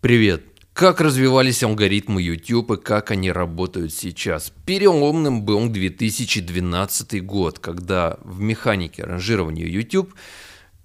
Привет! Как развивались алгоритмы YouTube и как они работают сейчас? Переломным был 2012 год, когда в механике ранжирования YouTube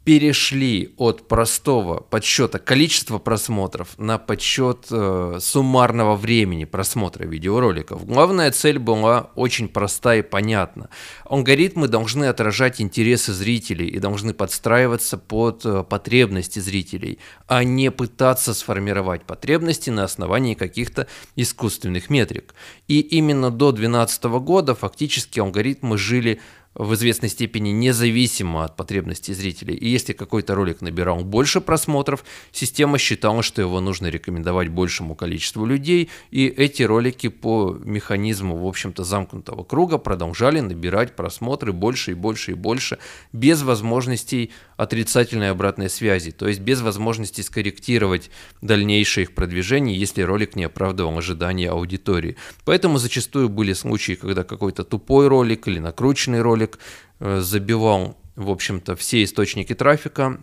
перешли от простого подсчета количества просмотров на подсчет э, суммарного времени просмотра видеороликов. Главная цель была очень проста и понятна. Алгоритмы должны отражать интересы зрителей и должны подстраиваться под э, потребности зрителей, а не пытаться сформировать потребности на основании каких-то искусственных метрик. И именно до 2012 года фактически алгоритмы жили в известной степени независимо от потребностей зрителей. И если какой-то ролик набирал больше просмотров, система считала, что его нужно рекомендовать большему количеству людей, и эти ролики по механизму, в общем-то, замкнутого круга продолжали набирать просмотры больше и больше и больше, без возможностей отрицательной обратной связи, то есть без возможности скорректировать дальнейшее их продвижение, если ролик не оправдывал ожидания аудитории. Поэтому зачастую были случаи, когда какой-то тупой ролик или накрученный ролик ролик э, забивал, в общем-то, все источники трафика,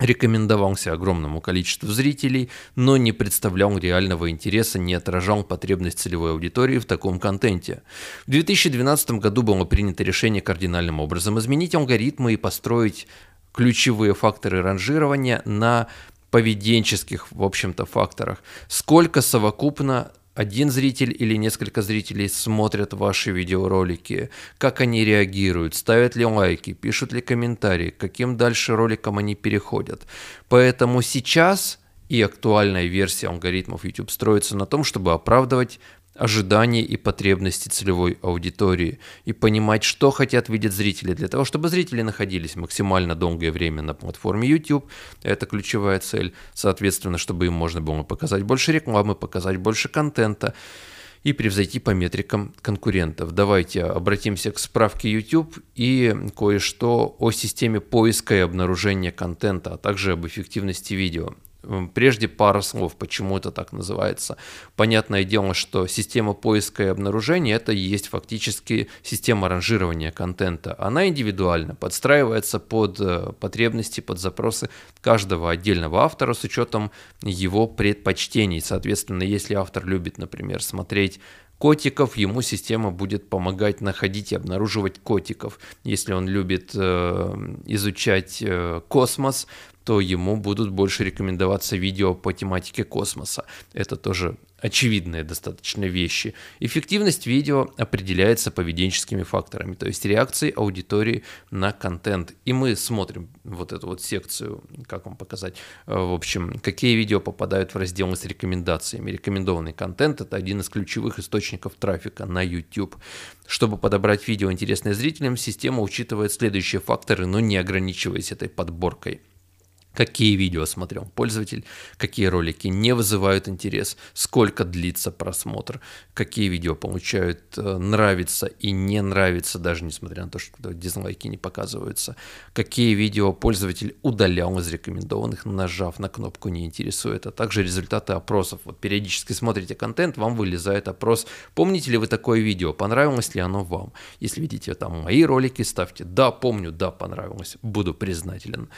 рекомендовался огромному количеству зрителей, но не представлял реального интереса, не отражал потребность целевой аудитории в таком контенте. В 2012 году было принято решение кардинальным образом изменить алгоритмы и построить ключевые факторы ранжирования на поведенческих, в общем-то, факторах. Сколько совокупно один зритель или несколько зрителей смотрят ваши видеоролики, как они реагируют, ставят ли лайки, пишут ли комментарии, каким дальше роликом они переходят. Поэтому сейчас и актуальная версия алгоритмов YouTube строится на том, чтобы оправдывать ожидания и потребности целевой аудитории и понимать, что хотят видеть зрители, для того, чтобы зрители находились максимально долгое время на платформе YouTube. Это ключевая цель. Соответственно, чтобы им можно было показать больше рекламы, показать больше контента и превзойти по метрикам конкурентов. Давайте обратимся к справке YouTube и кое-что о системе поиска и обнаружения контента, а также об эффективности видео. Прежде пара слов, почему это так называется. Понятное дело, что система поиска и обнаружения это и есть фактически система ранжирования контента. Она индивидуально подстраивается под э, потребности, под запросы каждого отдельного автора с учетом его предпочтений. Соответственно, если автор любит, например, смотреть котиков, ему система будет помогать находить и обнаруживать котиков. Если он любит э, изучать э, космос, то ему будут больше рекомендоваться видео по тематике космоса. Это тоже очевидные достаточно вещи. Эффективность видео определяется поведенческими факторами, то есть реакцией аудитории на контент. И мы смотрим вот эту вот секцию, как вам показать, э, в общем, какие видео попадают в раздел с рекомендациями. Рекомендованный контент – это один из ключевых источников трафика на YouTube. Чтобы подобрать видео, интересное зрителям, система учитывает следующие факторы, но не ограничиваясь этой подборкой – какие видео смотрел пользователь, какие ролики не вызывают интерес, сколько длится просмотр, какие видео получают э, нравится и не нравится, даже несмотря на то, что дизлайки не показываются, какие видео пользователь удалял из рекомендованных, нажав на кнопку «Не интересует», а также результаты опросов. Вот периодически смотрите контент, вам вылезает опрос, помните ли вы такое видео, понравилось ли оно вам. Если видите там мои ролики, ставьте «Да, помню, да, понравилось, буду признателен».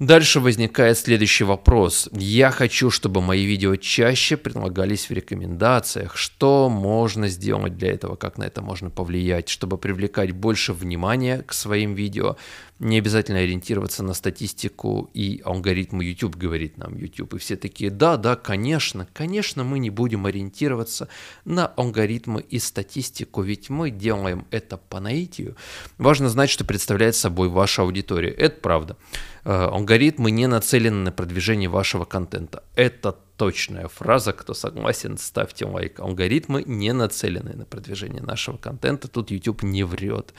Дальше возникает следующий вопрос. Я хочу, чтобы мои видео чаще предлагались в рекомендациях. Что можно сделать для этого? Как на это можно повлиять, чтобы привлекать больше внимания к своим видео? Не обязательно ориентироваться на статистику и алгоритмы YouTube, говорит нам YouTube. И все такие, да, да, конечно, конечно, мы не будем ориентироваться на алгоритмы и статистику, ведь мы делаем это по наитию. Важно знать, что представляет собой ваша аудитория. Это правда. Э, алгоритмы не нацелены на продвижение вашего контента. Это точная фраза. Кто согласен, ставьте лайк. Алгоритмы не нацелены на продвижение нашего контента. Тут YouTube не врет.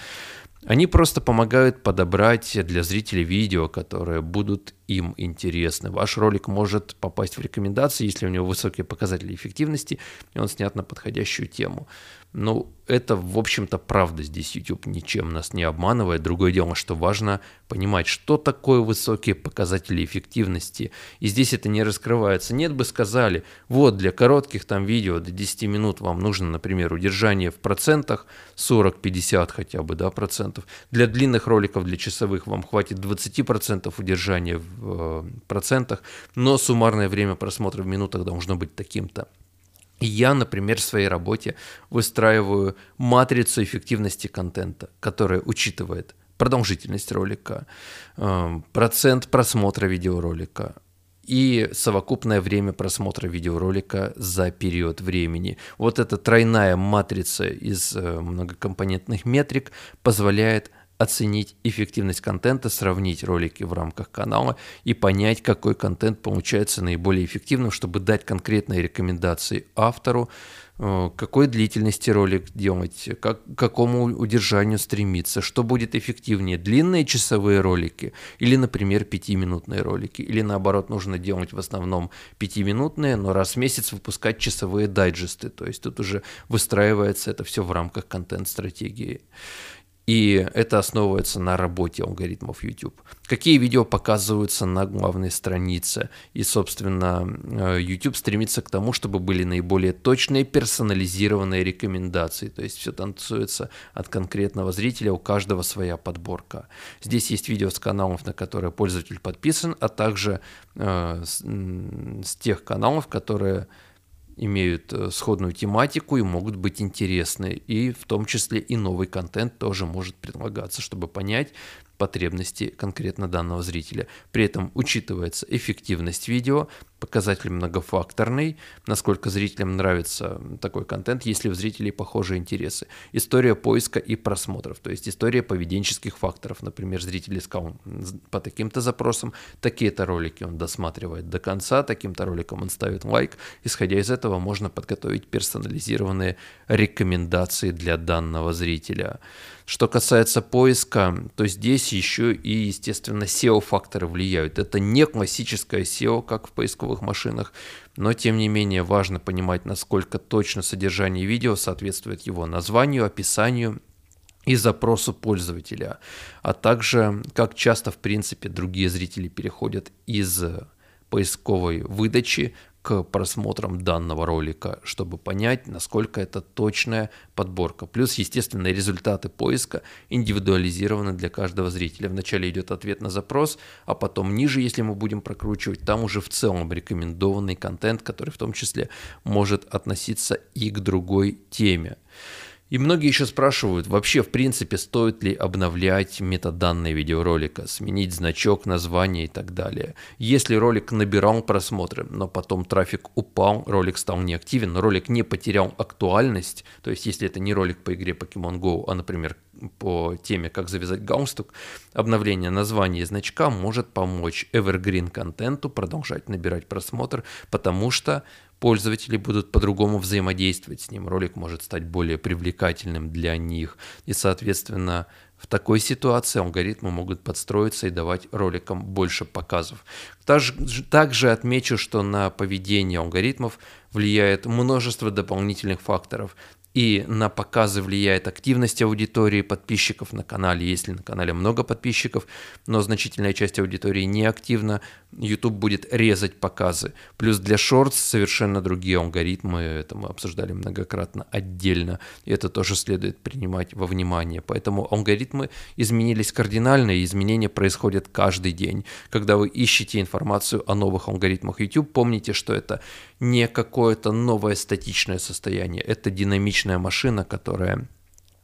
Они просто помогают подобрать для зрителей видео, которые будут им интересны. Ваш ролик может попасть в рекомендации, если у него высокие показатели эффективности, и он снят на подходящую тему. Ну, это, в общем-то, правда. Здесь YouTube ничем нас не обманывает. Другое дело, что важно понимать, что такое высокие показатели эффективности. И здесь это не раскрывается. Нет бы сказали, вот для коротких там видео до 10 минут вам нужно, например, удержание в процентах 40-50 хотя бы, да, процентов. Для длинных роликов, для часовых вам хватит 20 процентов удержания в э, процентах, но суммарное время просмотра в минутах должно быть таким-то. Я, например, в своей работе выстраиваю матрицу эффективности контента, которая учитывает продолжительность ролика, эм, процент просмотра видеоролика и совокупное время просмотра видеоролика за период времени. Вот эта тройная матрица из э, многокомпонентных метрик позволяет оценить эффективность контента, сравнить ролики в рамках канала и понять, какой контент получается наиболее эффективным, чтобы дать конкретные рекомендации автору, э, какой длительности ролик делать, как, к какому удержанию стремиться, что будет эффективнее, длинные часовые ролики или, например, пятиминутные ролики, или наоборот нужно делать в основном пятиминутные, но раз в месяц выпускать часовые дайджесты, то есть тут уже выстраивается это все в рамках контент-стратегии. И это основывается на работе алгоритмов YouTube. Какие видео показываются на главной странице. И, собственно, э, YouTube стремится к тому, чтобы были наиболее точные персонализированные рекомендации. То есть все танцуется от конкретного зрителя, у каждого своя подборка. Здесь есть видео с каналов, на которые пользователь подписан, а также э, с, с тех каналов, которые имеют э, сходную тематику и могут быть интересны. И в том числе и новый контент тоже может предлагаться, чтобы понять, потребности конкретно данного зрителя. При этом учитывается эффективность видео, показатель многофакторный, насколько зрителям нравится такой контент, если у зрителей похожие интересы. История поиска и просмотров, то есть история поведенческих факторов. Например, зритель искал по таким-то запросам, такие-то ролики он досматривает до конца, таким-то роликом он ставит лайк. Исходя из этого можно подготовить персонализированные рекомендации для данного зрителя. Что касается поиска, то здесь еще и, естественно, SEO-факторы влияют. Это не классическое SEO, как в поисковых машинах, но тем не менее важно понимать, насколько точно содержание видео соответствует его названию, описанию и запросу пользователя, а также как часто, в принципе, другие зрители переходят из поисковой выдачи к просмотрам данного ролика, чтобы понять, насколько это точная подборка. Плюс, естественно, результаты поиска индивидуализированы для каждого зрителя. Вначале идет ответ на запрос, а потом ниже, если мы будем прокручивать, там уже в целом рекомендованный контент, который в том числе может относиться и к другой теме. И многие еще спрашивают, вообще в принципе стоит ли обновлять метаданные видеоролика, сменить значок, название и так далее. Если ролик набирал просмотры, но потом трафик упал, ролик стал неактивен, ролик не потерял актуальность, то есть если это не ролик по игре Pokemon Go, а, например, по теме «Как завязать галстук», обновление названия и значка может помочь evergreen контенту продолжать набирать просмотр, потому что пользователи будут по-другому взаимодействовать с ним, ролик может стать более привлекательным для них. И, соответственно, в такой ситуации алгоритмы могут подстроиться и давать роликам больше показов. Также, отмечу, что на поведение алгоритмов влияет множество дополнительных факторов. И на показы влияет активность аудитории подписчиков на канале. Если на канале много подписчиков, но значительная часть аудитории не активна, YouTube будет резать показы. Плюс для Shorts совершенно другие алгоритмы, это мы обсуждали многократно отдельно, и это тоже следует принимать во внимание. Поэтому алгоритмы изменились кардинально, и изменения происходят каждый день. Когда вы ищете информацию о новых алгоритмах YouTube, помните, что это не какое-то новое статичное состояние, это динамичная машина, которая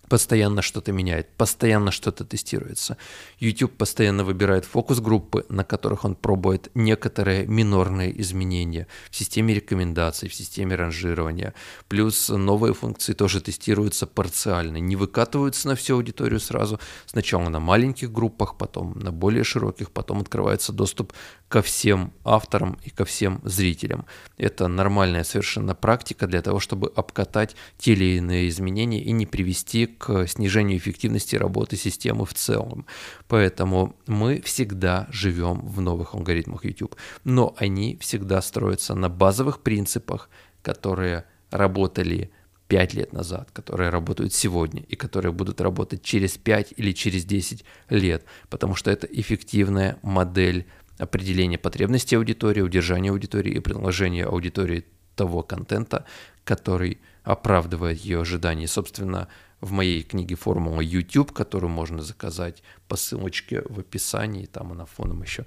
постоянно что-то меняет, постоянно что-то тестируется. YouTube постоянно выбирает фокус-группы, на которых он пробует некоторые минорные изменения в системе рекомендаций, в системе ранжирования. Плюс новые функции тоже тестируются парциально, не выкатываются на всю аудиторию сразу. Сначала на маленьких группах, потом на более широких, потом открывается доступ ко всем авторам и ко всем зрителям. Это нормальная совершенно практика для того, чтобы обкатать те или иные изменения и не привести к снижению эффективности работы системы в целом. Поэтому мы всегда живем в новых алгоритмах YouTube, но они всегда строятся на базовых принципах, которые работали 5 лет назад, которые работают сегодня и которые будут работать через 5 или через 10 лет, потому что это эффективная модель определения потребностей аудитории, удержания аудитории и предложения аудитории того контента, который оправдывает ее ожидания. Собственно, в моей книге «Формула YouTube», которую можно заказать по ссылочке в описании, там она фоном еще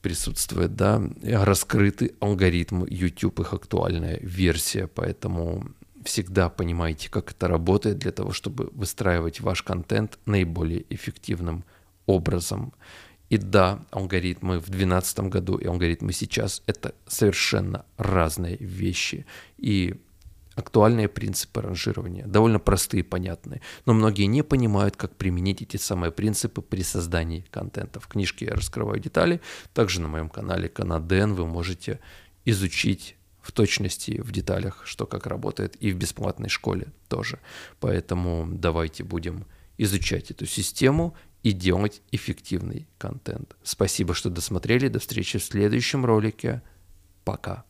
присутствует, да, раскрыты алгоритмы YouTube, их актуальная версия, поэтому всегда понимаете, как это работает для того, чтобы выстраивать ваш контент наиболее эффективным образом. И да, алгоритмы в 2012 году и алгоритмы сейчас — это совершенно разные вещи. И актуальные принципы ранжирования, довольно простые и понятные, но многие не понимают, как применить эти самые принципы при создании контента. В книжке я раскрываю детали, также на моем канале Канаден вы можете изучить в точности, в деталях, что как работает, и в бесплатной школе тоже. Поэтому давайте будем изучать эту систему и делать эффективный контент. Спасибо, что досмотрели. До встречи в следующем ролике. Пока.